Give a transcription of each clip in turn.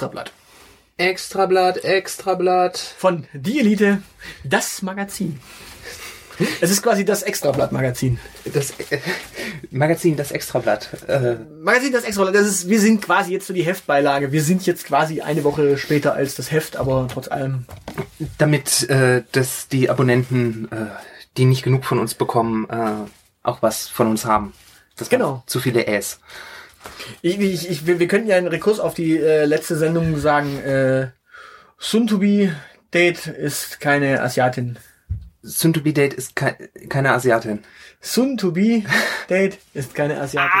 Extrablatt Extrablatt, Extrablatt. von Die Elite, das Magazin. Es ist quasi das Extrablatt-Magazin. Das äh, Magazin, das Extrablatt. Äh, Magazin, das Extrablatt, das ist, wir sind quasi jetzt so die Heftbeilage. Wir sind jetzt quasi eine Woche später als das Heft, aber trotz allem. damit äh, dass die Abonnenten, äh, die nicht genug von uns bekommen, äh, auch was von uns haben. Das Genau. Zu viele Äs. Ich, ich, ich, wir, wir könnten ja einen Rekurs auf die äh, letzte Sendung sagen, äh, be Date ist keine Asiatin. Be date ist kei keine Asiatin. Be Date ist keine Asiatin.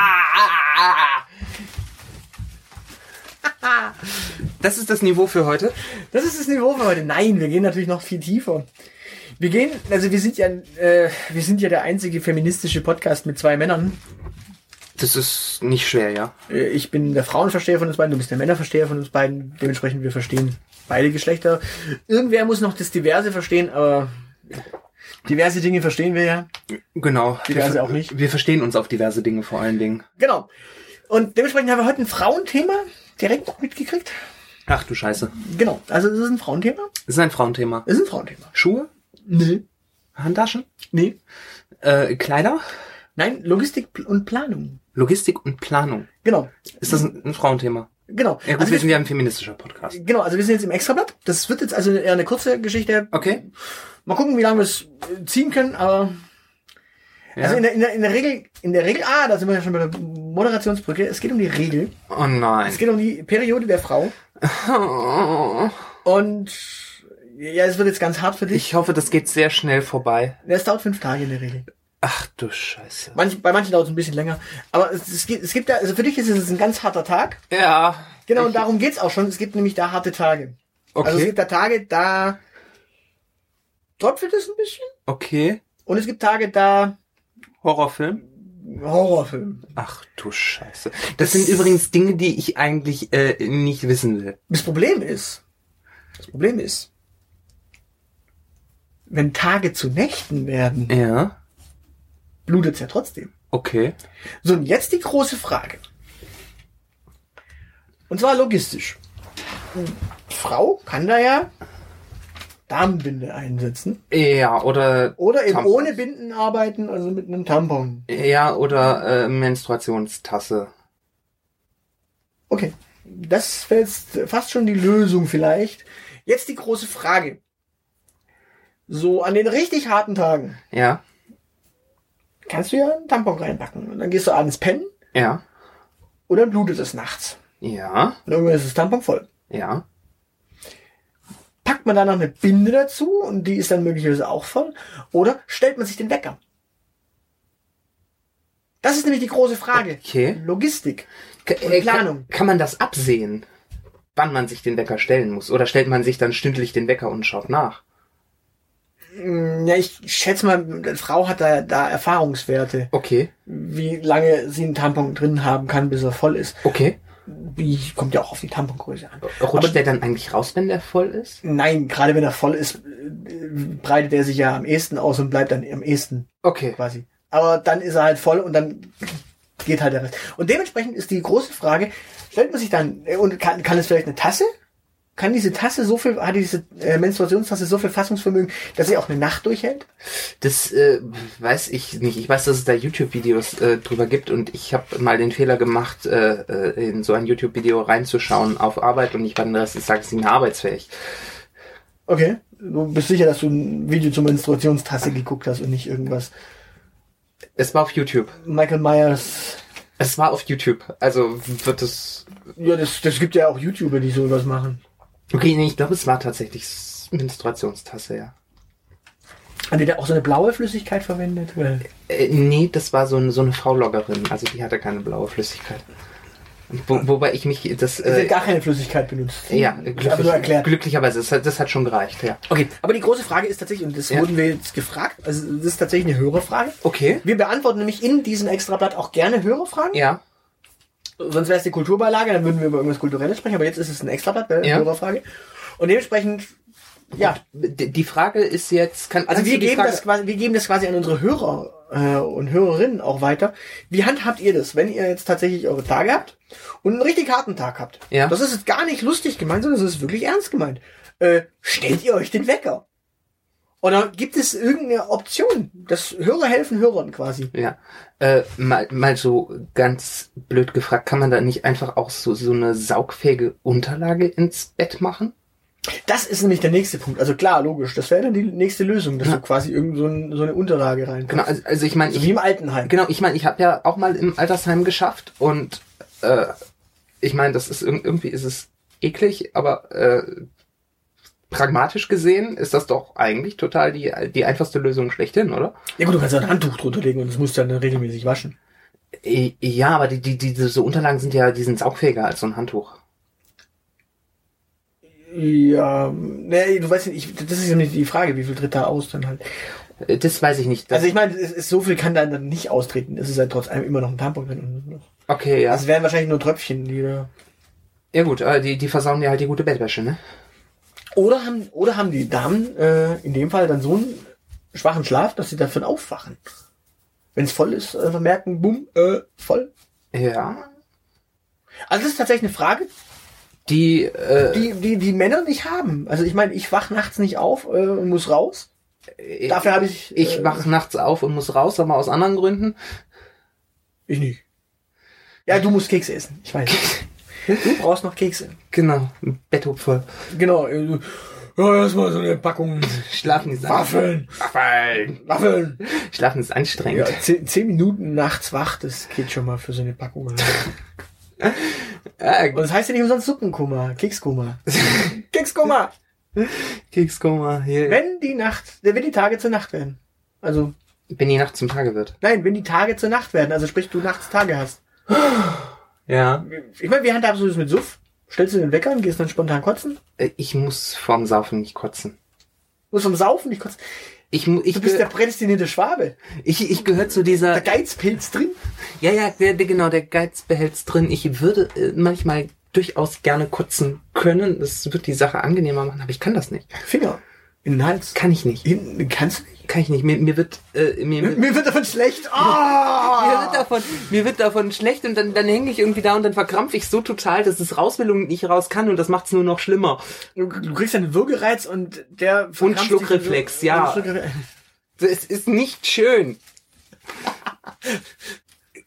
Das ist das Niveau für heute. Das ist das Niveau für heute. Nein, wir gehen natürlich noch viel tiefer. Wir gehen, also wir sind ja, äh, wir sind ja der einzige feministische Podcast mit zwei Männern. Das ist nicht schwer, ja. Äh, Ich bin der Frauenversteher von uns beiden, du bist der Männerversteher von uns beiden. Dementsprechend, wir verstehen beide Geschlechter. Irgendwer muss noch das Diverse verstehen, aber diverse Dinge verstehen wir ja. Genau. Diverse wir, auch nicht. Wir verstehen uns auf diverse Dinge vor allen Dingen. Genau. Und dementsprechend haben wir heute ein Frauenthema direkt mitgekriegt. Ach du Scheiße. Genau. Also es ist ein Frauenthema. Das ist ein Frauenthema. Es ist ein Frauenthema. Schuhe? Nee. Handtaschen? Nee. Äh, Kleider? Nein, Logistik und Planung. Logistik und Planung. Genau. Ist das ein, ein Frauenthema? Genau. Ja gut, Also wir sind ja ein feministischer Podcast. Genau, also wir sind jetzt im Extrablatt. Das wird jetzt also eher eine kurze Geschichte. Okay. Mal gucken, wie lange wir es äh, ziehen können, aber Ja. also in der, in, der, in der Regel, in der Regel, ah, da sind wir ja schon bei der Moderationsbrücke. Es geht um die Regel. oh nein. Es geht um die Periode der Frau. Und ja, es wird jetzt ganz hart für dich. Ich hoffe, das geht sehr schnell vorbei. Es dauert fünf Tage in der Regel. Ach du Scheiße. Manch, bei manchen dauert es ein bisschen länger. Aber es, es, gibt, es gibt da, also für dich ist es ein ganz harter Tag. Ja. Genau, und darum geht's auch schon. Es gibt nämlich da harte Tage. Okay. Also es gibt da Tage, da tröpfelt es ein bisschen. okay. Und es gibt Tage, da Horrorfilm? Horrorfilm. Ach du Scheiße. Das sind übrigens Dinge, die ich eigentlich äh, nicht wissen will. Das Problem ist, das Problem ist, wenn Tage zu Nächten werden, Ja. Blutet's ja trotzdem. Okay. So, und jetzt die große Frage. Und zwar logistisch. Die Frau kann da ja Damenbinde einsetzen. Ja, oder Oder eben Tampons. ohne Binden arbeiten, also mit einem Tampon. ja, oder äh, Menstruationstasse. Okay. Das wäre jetzt fast schon die Lösung vielleicht. Jetzt die große Frage. So an den richtig harten Tagen Ja. Kannst du ja einen Tampon reinpacken. Und dann gehst du abends pennen Ja. dann blutet es nachts. Ja. Und irgendwann ist das Tampon voll. Ja. Packt man da noch eine Binde dazu und die ist dann möglicherweise auch voll? Oder stellt man sich den Wecker? Das ist nämlich die große Frage. Okay. Logistik. Äh, Planung. Kann, kann man das absehen, wann man sich den Wecker stellen muss? Oder stellt man sich dann stündlich den Wecker und schaut nach? Mm, Ja, ich schätze mal, die Frau hat da, da Erfahrungswerte, Okay. wie lange sie einen Tampon drin haben kann, bis er voll ist. Okay. Wie kommt ja auch auf die Tampongröße an. Rutscht der dann eigentlich raus, wenn der voll ist? Nein, gerade wenn er voll ist, äh, breitet er sich ja am ehesten aus und bleibt dann am ehesten Okay. quasi. Aber dann ist er halt voll und dann geht halt der Rest. Und dementsprechend ist die große Frage, stellt man sich dann, äh, und kann, kann es vielleicht eine Tasse? Kann diese Tasse so viel, hat diese äh, Menstruationstasse so viel Fassungsvermögen, dass sie auch eine Nacht durchhält? Das äh, weiß ich nicht. Ich weiß, dass es da YouTube-Videos äh, drüber gibt und ich habe mal den Fehler gemacht, äh, äh, in so ein YouTube-Video reinzuschauen auf Arbeit und ich war den Rest des Tages nicht mehr arbeitsfähig. Okay. Du bist sicher, dass du ein Video zur Menstruationstasse geguckt hast und nicht irgendwas. Es war auf YouTube. Michael Myers. Es war auf YouTube. Also wird es. Ja, das, das gibt ja auch YouTuber, die sowas machen. Okay, nee, ich glaube, es war tatsächlich Menstruationstasse, ja. Hat die da auch so eine blaue Flüssigkeit verwendet? Weil Äh, nee, das war so, eine so eine Frau-Loggerin. Also die hatte keine blaue Flüssigkeit. Wo, wobei ich mich das. Äh, gar keine Flüssigkeit benutzt. ja, Aber nur glücklich, erklärt. glücklicherweise. Das hat, das hat schon gereicht, ja. Okay, aber die große Frage ist tatsächlich, und das Ja. wurden wir jetzt gefragt, also das ist tatsächlich eine Hörerfrage. Okay. Wir beantworten nämlich in diesem Extrablatt auch gerne Hörerfragen. Ja. Sonst wäre es die Kulturbeilage, dann würden wir über irgendwas Kulturelles sprechen, aber jetzt ist es ein Extrablatt, äh, Ja. Hörerfrage. Und dementsprechend, ja, Die Frage ist jetzt, kann, also wir geben, Frage, das quasi, wir geben das quasi an unsere Hörer äh, und Hörerinnen auch weiter. Wie handhabt ihr das, wenn ihr jetzt tatsächlich eure Tage habt und einen richtig harten Tag habt? Ja. Das ist jetzt gar nicht lustig gemeint, sondern das ist wirklich ernst gemeint. Äh, stellt ihr euch den Wecker? Oder gibt es irgendeine Option? Das Hörer helfen Hörern quasi. Ja. Äh, mal, mal so ganz blöd gefragt, kann man da nicht einfach auch so, so eine saugfähige Unterlage ins Bett machen? Das ist nämlich der nächste Punkt. Also klar, logisch. Das wäre dann die nächste Lösung, dass Ja. du quasi irgend so, ein, so eine Unterlage rein Genau, also, also ich meine, So ich, wie im Altenheim. Genau, ich meine, ich habe ja auch mal im Altersheim geschafft und äh, ich meine, das ist irg- irgendwie ist es eklig, aber äh, pragmatisch gesehen ist das doch eigentlich total die die einfachste Lösung schlechthin, oder? Ja gut, du kannst ein Handtuch drunter legen und das musst du dann regelmäßig waschen. I- Ja, aber die, die, die diese Unterlagen sind ja, die sind saugfähiger als so ein Handtuch. Ja, nee, du weißt nicht, ich, das ist ja nicht die Frage, wie viel tritt da aus dann halt. Äh, Das weiß ich nicht. Also ich meine, es ist, so viel kann da dann nicht austreten. Es ist halt trotz allem immer noch ein Tampon drin. okay, ja. Das wären wahrscheinlich nur Tröpfchen, die da Ja gut, äh, die, die versauen ja halt die gute Bettwäsche, ne? Oder haben, oder haben die Damen äh, in dem Fall dann so einen schwachen Schlaf, dass sie davon aufwachen? Wenn es voll ist, einfach merken, bumm, äh, voll. Ja. Also das ist tatsächlich eine Frage, Die, äh, die, die, die Männer nicht haben. Also ich meine, ich wach nachts nicht auf äh, und muss raus. Dafür habe ich. ich äh, wach nachts auf und muss raus, aber aus anderen Gründen. Ich nicht. Ja, du musst Kekse essen. Ich weiß. Du brauchst noch Kekse. Genau, Betthub voll. Genau. äh, Ja, erstmal so eine Packung Schlafen ist Waffeln. Waffeln. Waffeln. Schlafen ist anstrengend. Ja, zehn, zehn Minuten nachts wach, das geht schon mal für so eine Packung. Und das heißt ja nicht umsonst Suppenkoma, Kekskoma. Kekskoma! Kekskoma hier. Wenn die Nacht, äh, wenn die Tage zur Nacht werden. Also, Wenn die Nacht zum Tage wird. nein, wenn die Tage zur Nacht werden, also sprich, du nachts Tage hast. Ja. Ich meine, wie handhabst du das mit Suff? Stellst du den Wecker und gehst dann spontan kotzen? Äh, Ich muss vorm Saufen nicht kotzen. Musst vom Saufen nicht kotzen. Ich, ich, Du bist der prädestinierte Schwabe. ich, ich gehöre zu dieser. Der Geizpilz drin. Ja, ja, der, der, genau, der Geiz behält's drin. Ich würde äh, manchmal durchaus gerne kotzen können. Das wird die Sache angenehmer machen, aber ich kann das nicht. Finger. In den Hals. Kann ich nicht. Hinten, kannst du nicht? Kann ich nicht. Mir, mir wird, äh, mir, mir, Mir wird davon schlecht. Mir Ah! wird davon, mir wird davon schlecht und dann, dann hänge ich irgendwie da und dann verkrampfe ich so total, dass es raus will und nicht raus kann und das macht's nur noch schlimmer. Du, du kriegst einen Würgereiz und der verkrampft Schluckreflex, ja. Und Es ist nicht schön.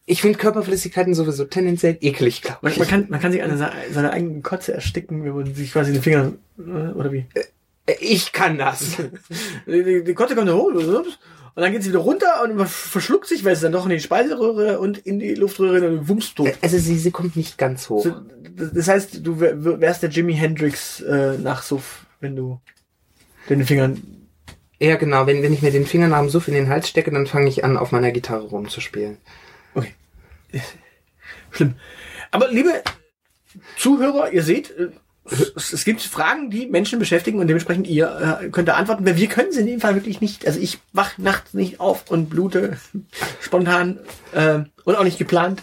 Ich finde Körperflüssigkeiten sowieso tendenziell eklig, glaube Man, ich. man, kann, man kann sich an seiner, seiner eigenen Kotze ersticken, wenn man sich quasi den Finger, äh, oder wie? Ich kann das. Die, die, Kotze kommt da hoch, und dann geht sie wieder runter und verschluckt sich, weil es dann doch in die Speiseröhre und in die Luftröhre und wummst tot. Also sie, sie kommt nicht ganz hoch. So, das heißt, du wär- wärst der Jimi Hendrix äh, nach Suff, wenn du den Fingern. Ja, genau. Wenn, wenn ich mir den Fingernarm so in den Hals stecke, dann fange ich an, auf meiner Gitarre rumzuspielen. Okay. Schlimm. Aber liebe Zuhörer, ihr seht, äh, es, gibt Fragen, die Menschen beschäftigen und dementsprechend ihr äh, könnt da antworten, weil wir können sie in dem Fall wirklich nicht. Also ich wach nachts nicht auf und blute spontan äh, und auch nicht geplant.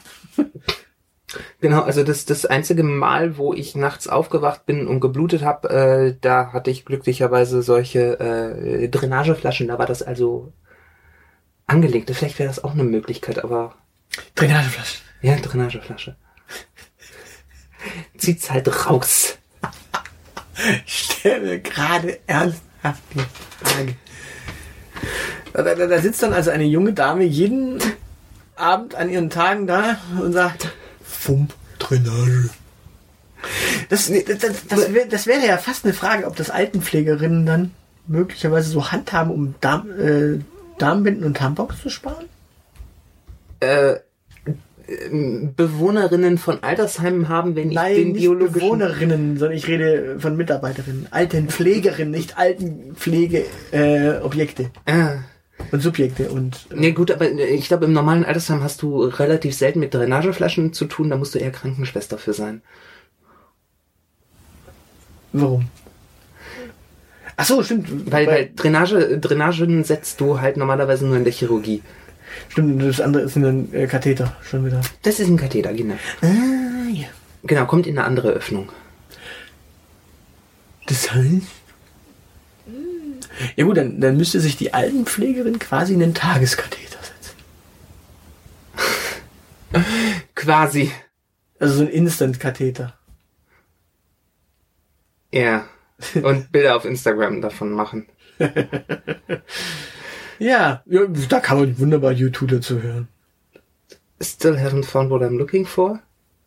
Genau, also das, das einzige Mal, wo ich nachts aufgewacht bin und geblutet habe, äh, da hatte ich glücklicherweise solche äh, Drainageflaschen. Da war das also angelegt. Vielleicht wäre das auch eine Möglichkeit, aber Drainageflasche. ja, Drainageflasche. Zieht's halt raus. Ich stelle gerade ernsthaft die Frage. Da, da, da sitzt dann also eine junge Dame jeden Abend an ihren Tagen da und sagt, Fump, Drainage. Das, das, das, das, wär, wäre ja fast eine Frage, ob das Altenpflegerinnen dann möglicherweise so handhaben, um Darm, äh, Darmbinden und Tampons zu sparen? Äh, Bewohnerinnen von Altersheimen haben, wenn ich Nein, den nicht biologischen Bewohnerinnen, sondern ich rede von Mitarbeiterinnen. Altenpflegerinnen, nicht Altenpflegeobjekte äh, Ah. und Subjekte und äh, Nee, gut, aber ich glaube, im normalen Altersheim hast du relativ selten mit Drainageflaschen zu tun, da musst du eher Krankenschwester für sein. warum? Ach so, stimmt. Weil, Bei- weil Drainage, Drainagen setzt du halt normalerweise nur in der Chirurgie. Stimmt, das andere ist ein äh, Katheter schon wieder. Das ist ein Katheter, genau. Ah, ja. Genau, kommt in eine andere Öffnung. Das heißt. Ja gut, dann, dann müsste sich die Altenpflegerin quasi in einen Tageskatheter setzen. quasi. Also so ein Instant-Katheter. Ja. Und Bilder auf Instagram davon machen. Ja, da kann man wunderbar YouTube dazu hören. Still haven't found what I'm looking for?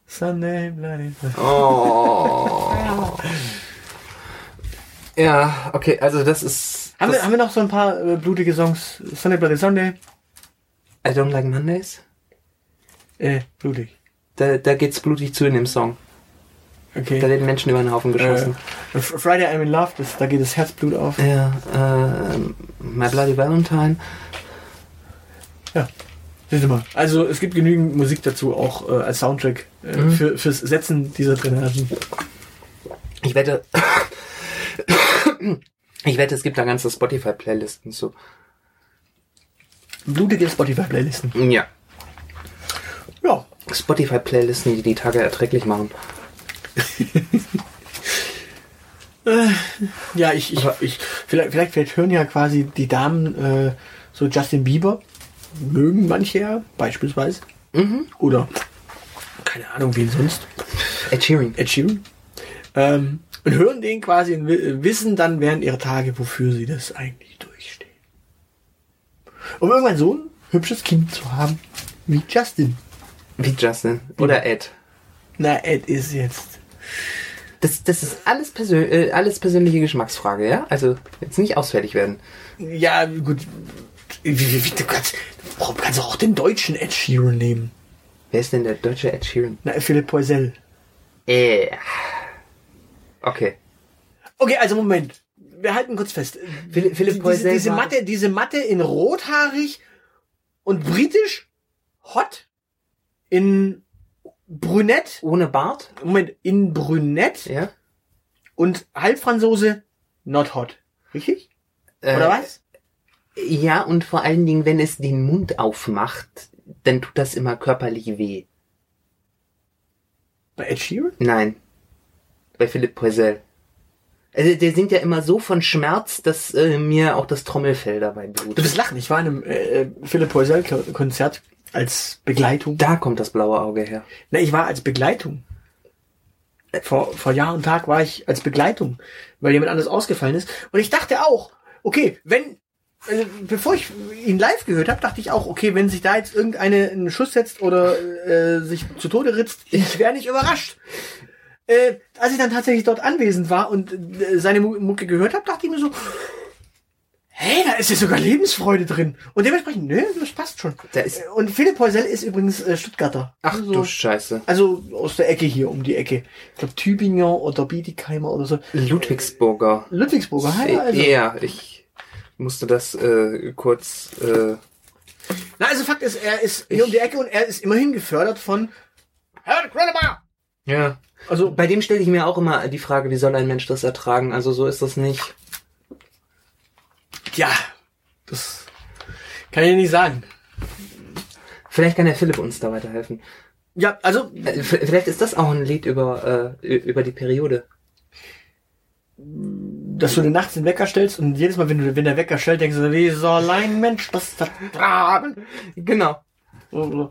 Sunday, bloody Oh. Ja, okay, also das ist. Haben das, wir, haben wir noch so ein paar äh, blutige Songs? Sunday, bloody Sunday? I don't like Mondays? Äh, blutig. Da, da geht's blutig zu in dem Song. Okay. Da werden Menschen über den Haufen geschossen. Äh, Friday I'm in Love, das, da geht das Herzblut auf. Ja, äh, My Bloody Valentine. Ja. Siehst mal. Also es gibt genügend Musik dazu, auch äh, als Soundtrack äh, Mhm. für, fürs Setzen dieser Drainagen. Ich wette. ich wette, es gibt da ganze Spotify-Playlisten zu. Blutige Spotify-Playlisten. Ja. Ja. Spotify-Playlisten, die die Tage erträglich machen. Ja, ich, ich, ich vielleicht, vielleicht, vielleicht hören ja quasi die Damen äh, so Justin Bieber. Mögen manche ja, beispielsweise. Mhm. Oder keine Ahnung, wen sonst. Ed Sheeran. Ed Sheeran. Ähm, und hören den quasi und wi- wissen dann während ihrer Tage, wofür sie das eigentlich durchstehen. Um irgendwann so ein hübsches Kind zu haben wie Justin. Wie Justin. Oder Ed. Na, Ed ist jetzt. Das, das ist alles, persön äh, alles persönliche Geschmacksfrage, ja? Also jetzt nicht ausfällig werden. Ja, gut. Wie, wie, wie, du kannst, du kannst auch den deutschen Ed Sheeran nehmen. Wer ist denn der deutsche Ed Sheeran? Na, Philipp Poisel. Äh. Okay. Okay, also Moment. Wir halten kurz fest. Philipp, Philipp diese, Poisel diese war- Matte, diese Matte in rothaarig und britisch hot in brünett. Ohne Bart? Moment, in brünett Ja. und Halbfranzose not hot. Richtig? Äh, Oder was? Ja, und vor allen Dingen, wenn es den Mund aufmacht, dann tut das immer körperlich weh. Bei Ed Sheeran? Nein. Bei Philipp Poisel. Also der singt ja immer so von Schmerz, dass äh, mir auch das Trommelfell dabei Du blutet. bist lachen. Ich war in einem äh, Philipp Poisel Konzert als Begleitung. Da kommt das blaue Auge her. Na, ich war als Begleitung. Vor, vor Jahr und Tag war ich als Begleitung, weil jemand anders ausgefallen ist. Und ich dachte auch, okay, wenn, äh, bevor ich ihn live gehört habe, dachte ich auch, okay, wenn sich da jetzt irgendeine einen Schuss setzt oder äh, sich zu Tode ritzt, ich wäre nicht überrascht. Äh, als ich dann tatsächlich dort anwesend war und äh, seine Mu- Mucke gehört habe, dachte ich mir so, hey, da ist ja sogar Lebensfreude drin. Und dementsprechend, nö, das passt schon. Da ist- Äh, und Philipp Heusel ist übrigens äh, Stuttgarter. Ach Also- du Scheiße. also aus der Ecke hier, um die Ecke. Ich glaube Tübinger oder Biedigheimer oder so. Ludwigsburger. Ludwigsburger, hi, also. Ja, ich musste das äh, kurz. Äh, Na, also Fakt ist, er ist hier um die Ecke und er ist immerhin gefördert von Herbert Grönemeyer. ja. Also, Bei dem stelle ich mir auch immer die Frage, wie soll ein Mensch das ertragen? Also so ist das nicht. Ja, das kann ich nicht sagen. Vielleicht kann der Philipp uns da weiterhelfen. Ja, also, Äh, Vielleicht ist das auch ein Lied über, äh, über die Periode. dass du dir nachts den Wecker stellst und jedes Mal, wenn du, wenn der Wecker stellt, denkst du, wie soll ein Mensch das vertragen? Genau. So, so.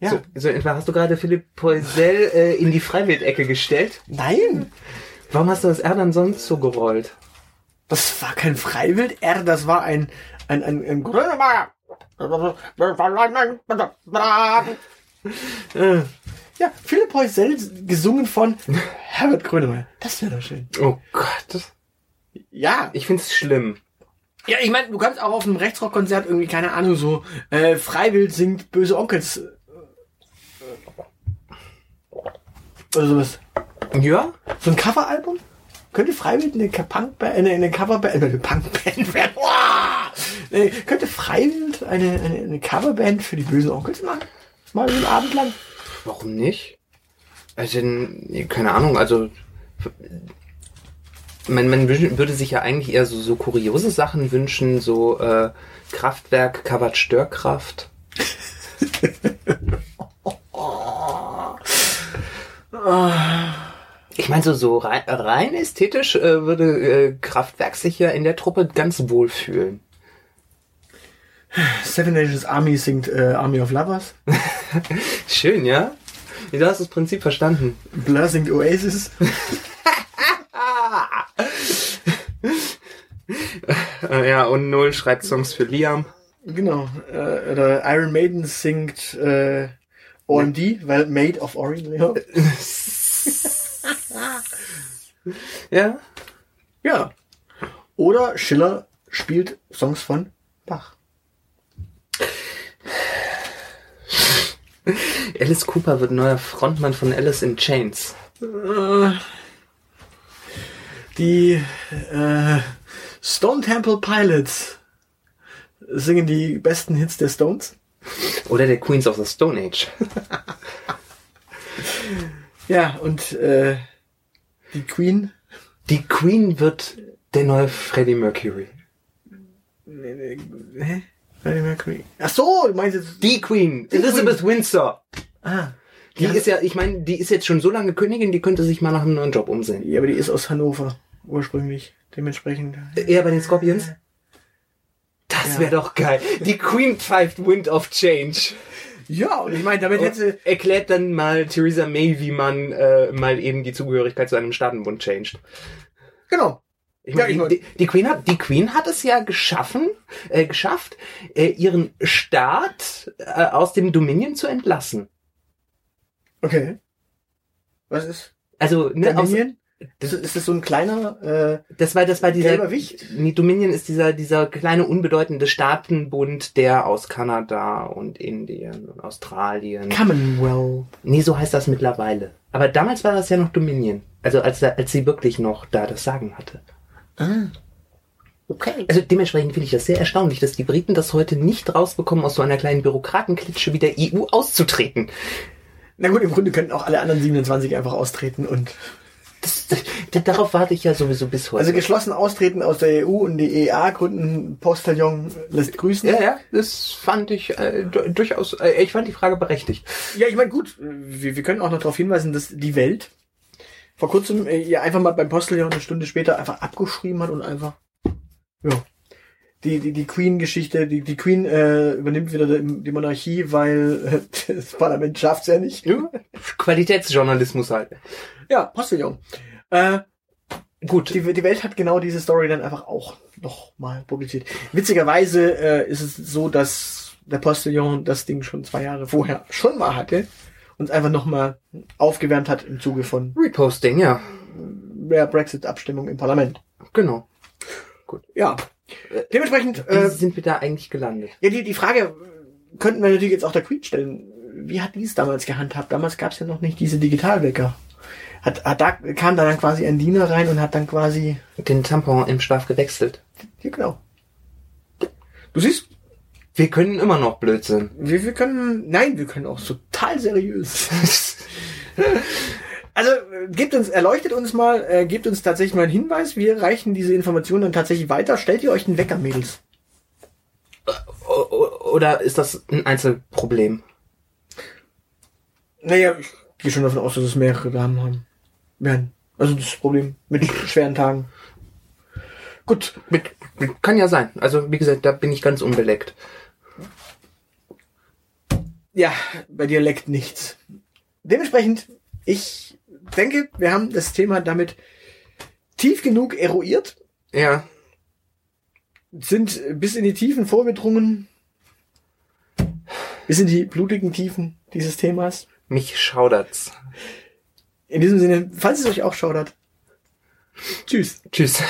Ja, So, so etwa hast du gerade Philipp Poisel äh, in die Freiwildecke gestellt. nein, Warum hast du das R dann sonst so gerollt? Das war kein Freiwild, er, das war ein, ein, ein, ein Grönemeyer. Äh, Ja, Philipp Heusel gesungen von Herbert Grönemeyer. Das wäre doch schön. Oh Gott. Ja. Ich find's schlimm. Ja, ich meine, du kannst auch auf einem Rechtsrockkonzert irgendwie, keine Ahnung, so äh, Freiwild singt böse Onkels. äh, Oder sowas. Ja? So ein Coveralbum? Könnte Freiwild eine Punkband, eine, eine Coverband, äh, eine Punkband werden? Wow! Könnte Freiwild eine, eine, eine Coverband für die bösen Onkels machen? Mal einen Abend lang? Warum nicht? Also, keine Ahnung, also man, man würde sich ja eigentlich eher so, so kuriose Sachen wünschen, so äh, Kraftwerk, covert Störkraft. Ich meine, so, so rein, rein ästhetisch äh, würde äh, Kraftwerk sich ja in der Truppe ganz wohl fühlen. Seven Nations Army singt äh, Army of Lovers. Schön, ja? Du hast das Prinzip verstanden. Blur singt Oasis. Äh, ja, und Null schreibt Songs für Liam. Genau. Äh, oder Iron Maiden singt äh, OMD, weil Made of Orient. Ja. Ja. Oder Schiller spielt Songs von Bach. Alice Cooper wird neuer Frontmann von Alice in Chains. Äh, die äh, Stone Temple Pilots singen die besten Hits der Stones. Oder der Queens of the Stone Age. Ja, und äh, die Queen. Die Queen wird der neue Freddie Mercury. Hä? Freddie Mercury. Ach so, du meinst jetzt. Die Queen, Elizabeth Windsor. Ah. Die Ja. ist ja, ich meine, die ist jetzt schon so lange Königin, die könnte sich mal nach einem neuen Job umsehen. Ja, aber die ist aus Hannover ursprünglich. Dementsprechend. Eher bei den Scorpions? Das Ja. wäre doch geil. Die Queen pfeift Wind of Change. Ja, und ich meine, damit hätte. Erklärt dann mal Theresa May, wie man äh, mal eben die Zugehörigkeit zu einem Staatenbund changed. Genau. Ich Ja, meine, ich mein- die, die, Queen hat, die Queen hat es ja geschaffen, äh, geschafft, äh, ihren Staat äh, aus dem Dominion zu entlassen. Okay. Was ist? Also, ne, Dominion? Das ist, das so ein kleiner äh, das war, das war dieser, Wicht? nee, Dominion ist dieser, dieser kleine unbedeutende Staatenbund, der aus Kanada und Indien und Australien. Commonwealth. Nee, so heißt das mittlerweile. Aber damals war das ja noch Dominion. Also als, als sie wirklich noch da das Sagen hatte. Ah. Okay. Also dementsprechend finde ich das sehr erstaunlich, dass die Briten das heute nicht rausbekommen, aus so einer kleinen Bürokratenklitsche wie der EU auszutreten. Na gut, im Grunde könnten auch alle anderen 27 einfach austreten und Das, das, darauf warte ich ja sowieso bis heute. also geschlossen austreten aus der EU und die EA gründen Postillon lässt grüßen. ja, ja, das fand ich äh, du- durchaus, äh, ich fand die Frage berechtigt. Ja, ich meine, gut, wir, wir können auch noch darauf hinweisen, dass die Welt vor kurzem äh, ihr einfach mal beim Postillon eine Stunde später einfach abgeschrieben hat und einfach, ja, die, die, die Queen-Geschichte, die, die Queen äh, übernimmt wieder die, Monarchie, weil äh, das Parlament schafft's ja nicht. Qualitätsjournalismus halt. Ja, Postillon. Äh, Gut. die, die Welt hat genau diese Story dann einfach auch noch mal publiziert. Witzigerweise äh, ist es so, dass der Postillon das Ding schon zwei Jahre vorher schon mal hatte und einfach noch mal aufgewärmt hat im Zuge von Reposting, ja, der Brexit-Abstimmung im Parlament. genau. Ja. Dementsprechend, Wie äh, sind wir da eigentlich gelandet? ja, die, die Frage äh, könnten wir natürlich jetzt auch der Queen stellen. Wie hat die es damals gehandhabt? Damals gab es ja noch nicht diese Digitalwecker. Hat, hat da kam da dann quasi ein Diener rein und hat dann quasi Den Tampon im Schlaf gewechselt. ja genau. Du siehst, Wir können immer noch Blödsinn. wir, wir können nein, wir können auch total seriös. Also gebt uns, erleuchtet uns mal, äh, gebt uns tatsächlich mal einen Hinweis. Wir reichen diese Informationen dann tatsächlich weiter. Stellt ihr euch einen Wecker, Mädels? Oder ist das ein Einzelproblem? Naja, ich gehe schon davon aus, dass es mehrere Damen haben. Werden. Also das Problem mit schweren Tagen. Gut. Mit, mit, kann ja sein. Also wie gesagt, da bin ich ganz unbeleckt. Ja, bei dir leckt nichts. Dementsprechend, ich denke, wir haben das Thema damit tief genug eruiert, Ja. sind bis in die Tiefen vorgedrungen, bis in die blutigen Tiefen dieses Themas. Mich schaudert's. In diesem Sinne, falls es euch auch schaudert, tschüss. Tschüss.